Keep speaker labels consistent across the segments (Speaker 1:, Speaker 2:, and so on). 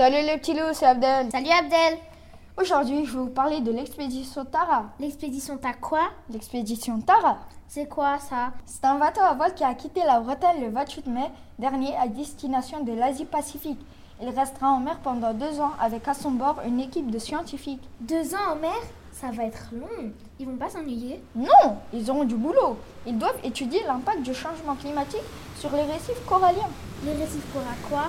Speaker 1: Salut les petits loups, c'est Abdel.
Speaker 2: Salut Abdel
Speaker 1: Aujourd'hui, je vais vous parler de l'expédition Tara.
Speaker 2: L'expédition Tara quoi?
Speaker 1: L'expédition Tara
Speaker 2: C'est quoi ça?
Speaker 1: C'est un bateau à voile qui a quitté la Bretagne le 28 mai dernier à destination de l'Asie-Pacifique. Il restera en mer pendant deux ans avec à son bord une équipe de scientifiques.
Speaker 2: Deux ans en mer? Ça va être long. Ils vont pas s'ennuyer
Speaker 1: Non, ils auront du boulot. Ils doivent étudier l'impact du changement climatique sur les récifs coralliens.
Speaker 2: Les récifs coralliens quoi?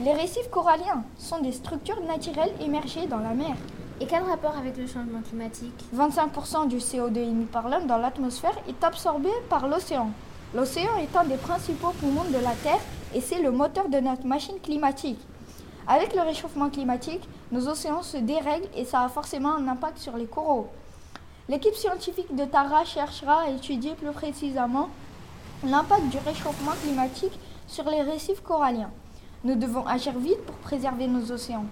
Speaker 1: Les récifs coralliens sont des structures naturelles émergées dans la mer.
Speaker 2: Et quel rapport avec le changement climatique?
Speaker 1: 25% du CO2 émis par l'homme dans l'atmosphère est absorbé par l'océan. L'océan est un des principaux poumons de la Terre et c'est le moteur de notre machine climatique. Avec le réchauffement climatique, nos océans se dérèglent et ça a forcément un impact sur les coraux. L'équipe scientifique de Tara cherchera à étudier plus précisément l'impact du réchauffement climatique sur les récifs coralliens. Nous devons agir vite pour préserver nos océans.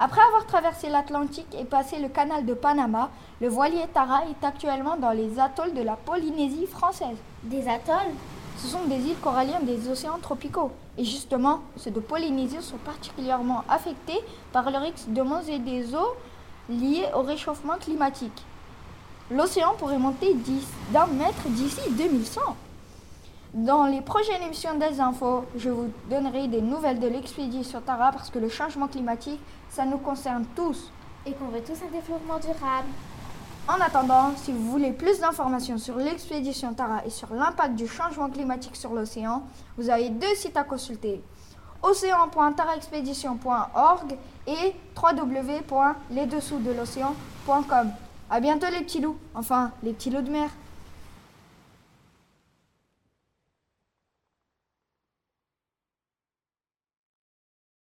Speaker 1: Après avoir traversé l'Atlantique et passé le canal de Panama, le voilier Tara est actuellement dans les atolls de la Polynésie française.
Speaker 2: Des atolls?
Speaker 1: Ce sont des îles coralliennes des océans tropicaux. Et justement, ceux de Polynésie sont particulièrement affectés par le risque de montée des eaux liées au réchauffement climatique. L'océan pourrait monter d'un mètre d'ici 2100. Dans les prochaines émissions des infos, je vous donnerai des nouvelles de l'expédition Tara parce que le changement climatique, ça nous concerne tous.
Speaker 2: Et qu'on veut tous un développement durable.
Speaker 1: En attendant, si vous voulez plus d'informations sur l'expédition Tara et sur l'impact du changement climatique sur l'océan, vous avez deux sites à consulter océan.taraexpédition.org et www.lesdessous de l'océan.com. À bientôt les petits loups, enfin les petits loups de mer.